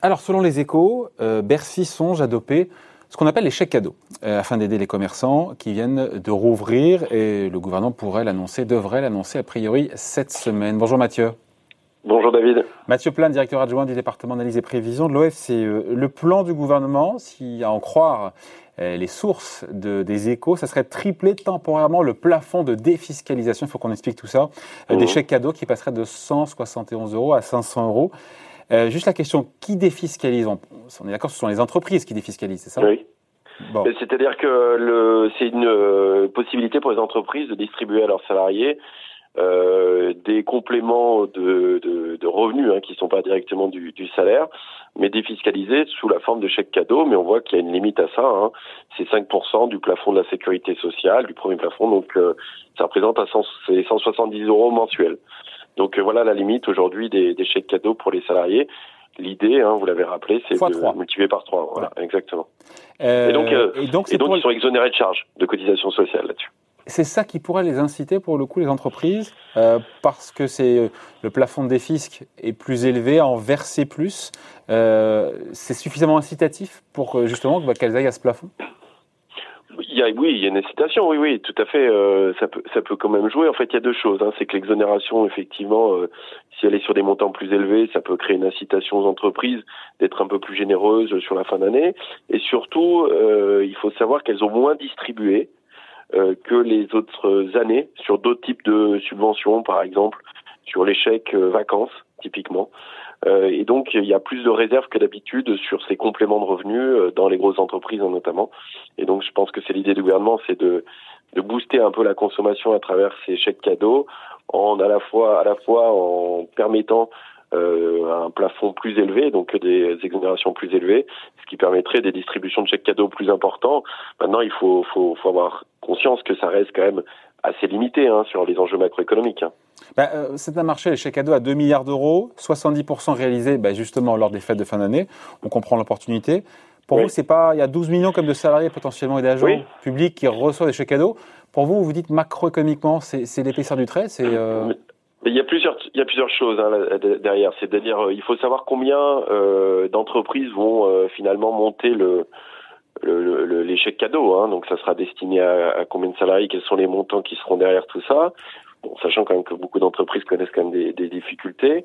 Alors, selon les échos, euh, Bercy songe à doper ce qu'on appelle les chèques cadeaux, euh, afin d'aider les commerçants qui viennent de rouvrir. Et le gouvernement pourrait l'annoncer, devrait l'annoncer a priori cette semaine. Bonjour Mathieu. Bonjour David. Mathieu Plan, directeur adjoint du département d'analyse et prévision de l'OFCE. Le plan du gouvernement, si à en croire euh, les sources de, des échos, ça serait tripler temporairement le plafond de défiscalisation, il faut qu'on explique tout ça, des mhm. chèques cadeaux qui passeraient de 171 euros à 500 euros. Euh, juste la question, qui défiscalise? On, est d'accord, ce sont les entreprises qui défiscalisent, c'est ça? Oui. Bon. C'est-à-dire que c'est une euh, possibilité pour les entreprises de distribuer à leurs salariés euh, des compléments de, de, de revenus hein, qui ne sont pas directement du, du, salaire, mais défiscalisés sous la forme de chèques cadeaux. Mais on voit qu'il y a une limite à ça. Hein. C'est 5% du plafond de la sécurité sociale, du premier plafond. Donc euh, ça représente à 170 euros mensuels. Donc euh, voilà la limite aujourd'hui des, des, chèques cadeaux pour les salariés. L'idée, hein, vous l'avez rappelé, c'est de multiplier par 3. Voilà, exactement. Euh, et donc, et donc, et donc ils sont exonérés de charges de cotisation sociale là-dessus. C'est ça qui pourrait les inciter pour le coup les entreprises euh, parce que c'est le plafond des fiscs est plus élevé, en verser plus. Euh, c'est suffisamment incitatif pour justement qu'elles aillent à ce plafond? Oui, il y a une incitation, oui, oui, tout à fait. Euh, ça peut, ça peut quand même jouer. En fait, il y a deux choses. Hein. C'est que l'exonération, effectivement, euh, si elle est sur des montants plus élevés, ça peut créer une incitation aux entreprises d'être un peu plus généreuses sur la fin d'année. Et surtout, euh, il faut savoir qu'elles ont moins distribué que les autres années sur d'autres types de subventions, par exemple sur les chèques vacances, typiquement. Euh, et donc, il y a plus de réserves que d'habitude sur ces compléments de revenus euh, dans les grosses entreprises hein, notamment. Et donc, je pense que c'est l'idée du gouvernement, c'est de, de booster un peu la consommation à travers ces chèques cadeaux, en à la fois à la fois en permettant euh, un plafond plus élevé, donc des exonérations plus élevées, ce qui permettrait des distributions de chèques cadeaux plus importants. Maintenant, il faut, faut, faut avoir conscience que ça reste quand même assez limité hein, sur les enjeux macroéconomiques. Hein. Bah, euh, c'est un marché, les chèques cadeaux à 2 milliards d'euros, 70% réalisés bah, justement lors des fêtes de fin d'année. On comprend l'opportunité. Pour vous, c'est pas, il y a 12 millions comme de salariés potentiellement et d'agents publics qui reçoivent des chèques cadeaux. Pour vous, vous dites macroéconomiquement, c'est l'épaisseur du trait, c'est. Euh, il y a plusieurs, il y a plusieurs choses hein, derrière. C'est-à-dire, euh, il faut savoir combien d'entreprises vont finalement monter le, chèques cadeaux. Hein, donc ça sera destiné à, à, combien de salariés, quels sont les montants qui seront derrière tout ça. Bon, sachant quand même que beaucoup d'entreprises connaissent quand même des, des difficultés.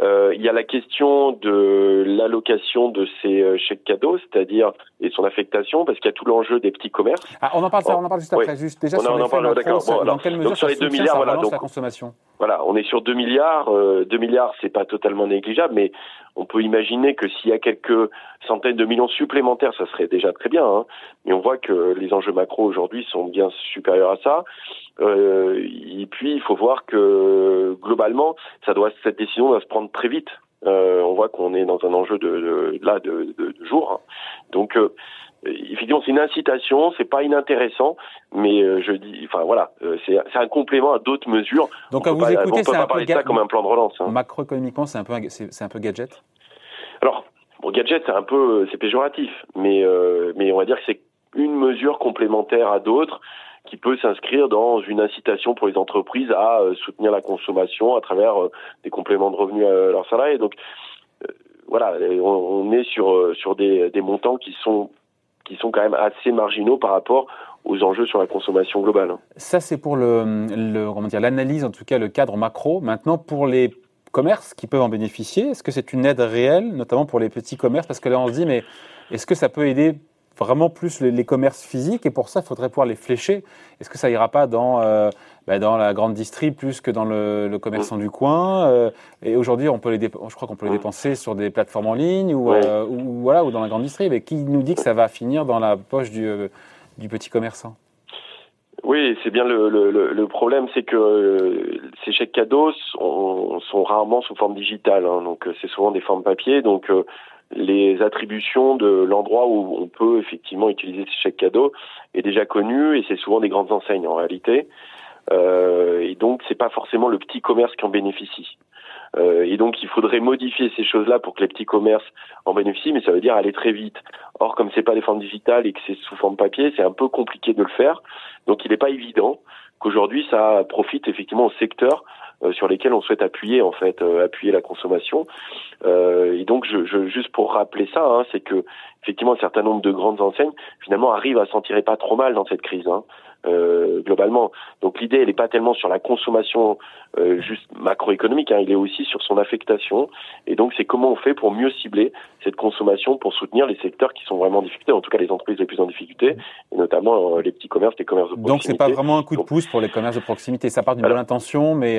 Euh, il y a la question de l'allocation de ces euh, chèques cadeaux, c'est-à-dire et son affectation, parce qu'il y a tout l'enjeu des petits commerces. Ah, on en parle, ça, on en parle juste après. Juste déjà on sur en, parle, d'accord. Bon, dans quelle mesure donc sur les 2 milliards, voilà, donc, la consommation? Voilà, on est sur 2 milliards. Euh, 2 milliards, c'est pas totalement négligeable, mais on peut imaginer que s'il y a quelques centaines de millions supplémentaires, ça serait déjà très bien. Hein. Mais on voit que les enjeux macro aujourd'hui sont bien supérieurs à ça. Euh, et puis, il faut voir que globalement, ça doit, cette décision doit se prendre très vite. Euh, on voit qu'on est dans un enjeu de, de là de, de, de jour. Hein. Donc, euh, effectivement, c'est une incitation, c'est pas inintéressant, mais euh, je dis, enfin voilà, euh, c'est un complément à d'autres mesures. Donc, à vous pas, écouter, c'est un peu ça comme un plan de relance. Hein. Macroéconomiquement, c'est un peu, c'est un peu gadget? Alors, bon, gadget, c'est un peu, c'est péjoratif, mais mais on va dire que c'est une mesure complémentaire à d'autres qui peut s'inscrire dans une incitation pour les entreprises à euh, soutenir la consommation à travers euh, des compléments de revenus à leurs salariés. Donc euh, voilà, on, est sur sur des, des montants qui sont qui sont quand même assez marginaux par rapport aux enjeux sur la consommation globale. Ça, c'est pour le, le comment dire l'analyse, en tout cas le cadre macro. Maintenant, pour les commerces qui peuvent en bénéficier, est-ce que c'est une aide réelle, notamment pour les petits commerces? Parce que là, on se dit, mais est-ce que ça peut aider vraiment plus les, commerces physiques et pour ça, il faudrait pouvoir les flécher. Est-ce que ça ira pas dans, euh, bah, dans la grande distrie plus que dans le, le commerçant du coin euh, Et aujourd'hui, on peut les je crois qu'on peut les dépenser sur des plateformes en ligne ou, euh, ou, voilà, ou dans la grande distrie. Mais qui nous dit que ça va finir dans la poche du, du petit commerçant? Oui, c'est bien le, le, le problème, c'est que ces chèques cadeaux sont, rarement sous forme digitale, hein, donc c'est souvent des formes papier, donc les attributions de l'endroit où on peut effectivement utiliser ces chèques cadeaux est déjà connu et c'est souvent des grandes enseignes en réalité. Euh, et donc c'est pas forcément le petit commerce qui en bénéficie. Euh, et donc il faudrait modifier ces choses-là pour que les petits commerces en bénéficient, mais ça veut dire aller très vite. Or comme c'est pas des formes digitales et que c'est sous forme papier, c'est un peu compliqué de le faire. Donc il n'est pas évident qu'aujourd'hui ça profite effectivement au secteur euh, sur lesquels on souhaite appuyer en fait, euh, appuyer la consommation. Euh, et donc, juste pour rappeler ça, hein, c'est que effectivement, un certain nombre de grandes enseignes finalement arrivent à s'en tirer pas trop mal dans cette crise. Hein. Euh, globalement. Donc l'idée, elle n'est pas tellement sur la consommation euh, juste macroéconomique, hein, il est aussi sur son affectation. Et donc c'est comment on fait pour mieux cibler cette consommation pour soutenir les secteurs qui sont vraiment en difficulté, en tout cas les entreprises les plus en difficulté, et notamment euh, les petits commerces, les commerces de proximité. Donc c'est pas vraiment un coup de pouce pour les commerces de proximité, ça part d'une bonne intention, mais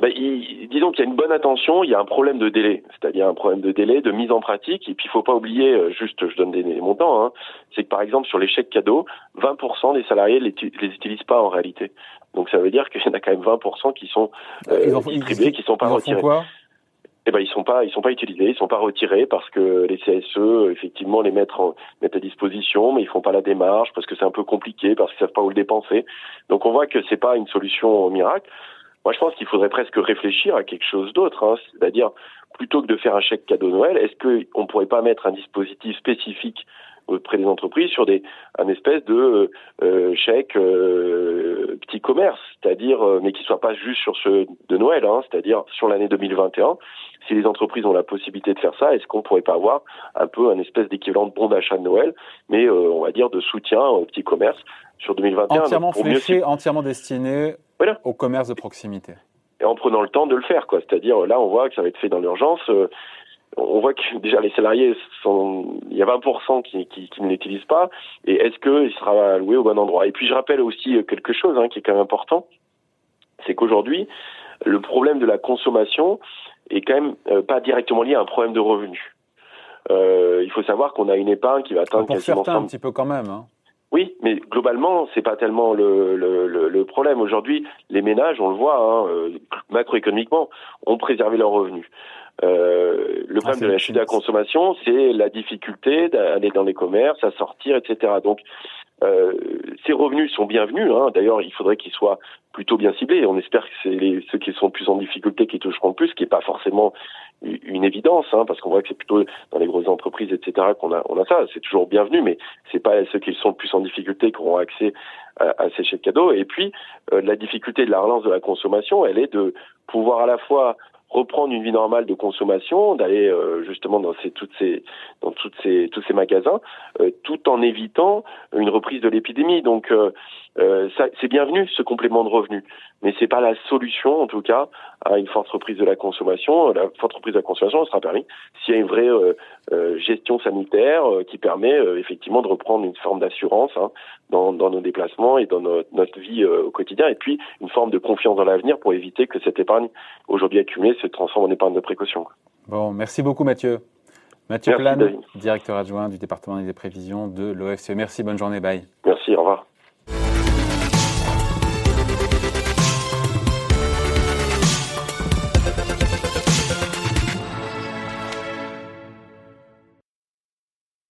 ben, il, disons qu'il y a une bonne attention, il y a un problème de délai, c'est-à-dire un problème de délai, de mise en pratique, et puis il faut pas oublier, euh, juste je donne des, montants, hein, c'est que par exemple sur les chèques cadeaux, 20% des salariés les, les utilisent pas en réalité. Donc ça veut dire qu'il y en a quand même 20% qui sont euh, distribués, qui sont pas retirés. Eh ben ils sont pas ils sont pas utilisés, ils sont pas retirés parce que les CSE effectivement les mettent en, mettent à disposition, mais ils font pas la démarche parce que c'est un peu compliqué parce qu'ils savent pas où le dépenser. Donc on voit que c'est pas une solution miracle. Moi, je pense qu'il faudrait presque réfléchir à quelque chose d'autre, hein. c'est-à-dire plutôt que de faire un chèque cadeau Noël, est-ce qu'on ne pourrait pas mettre un dispositif spécifique auprès des entreprises sur des un espèce de euh, chèque euh, petit commerce, c'est-à-dire euh, mais qui soit pas juste sur ce de Noël, hein, c'est-à-dire sur l'année 2021. Si les entreprises ont la possibilité de faire ça, est-ce qu'on pourrait pas avoir un peu un espèce d'équivalent de bon d'achat de Noël, mais euh, on va dire de soutien au petit commerce sur 2021 Entièrement fléché, entièrement destiné au commerce de proximité. Et en prenant le temps de le faire, quoi. C'est-à-dire là, on voit que ça va être fait dans l'urgence on voit que déjà les salariés sont, il y a 20% qui, qui, qui ne l'utilisent pas, et est-ce qu'il sera alloué au bon endroit? Et puis je rappelle aussi quelque chose hein, qui est quand même important, c'est qu'aujourd'hui, le problème de la consommation est quand même euh, pas directement lié à un problème de revenus. Euh, il faut savoir qu'on a une épargne qui va atteindre Pour certains, un petit peu quand même. Hein. Oui, mais globalement, c'est pas tellement le, le, le, problème. Aujourd'hui, les ménages, on le voit, hein, euh, macroéconomiquement, ont préservé leurs revenus. Euh, le problème ah, de la chute de la consommation, c'est la difficulté d'aller dans les commerces, à sortir, etc. Donc, euh, ces revenus sont bienvenus. Hein. D'ailleurs, il faudrait qu'ils soient plutôt bien ciblés. On espère que c'est ceux qui sont plus en difficulté qui toucheront le plus, ce qui n'est pas forcément une évidence, hein, parce qu'on voit que c'est plutôt dans les grosses entreprises, etc., qu'on a, on a ça. C'est toujours bienvenu, mais c'est pas ceux qui sont plus en difficulté qui auront accès à, à ces chèques cadeaux. Et puis, euh, la difficulté de la relance de la consommation, elle est de pouvoir à la fois reprendre une vie normale de consommation, d'aller euh, justement dans ces, toutes ces, dans toutes ces, tous ces magasins, euh, tout en évitant une reprise de l'épidémie. Donc, euh, c'est bienvenu ce complément de revenus, mais c'est pas la solution en tout cas à une forte reprise de la consommation. La forte reprise de la consommation sera permis s'il y a une vraie gestion sanitaire qui permet effectivement de reprendre une forme d'assurance hein, dans, dans, nos déplacements et dans notre, notre vie au quotidien, et puis une forme de confiance dans l'avenir pour éviter que cette épargne aujourd'hui accumulée se transforme en épargne de précaution. Bon, merci beaucoup Mathieu. Mathieu Plan, directeur adjoint du département des prévisions de l'OFCE. Merci, bonne journée, bye. Merci, au revoir.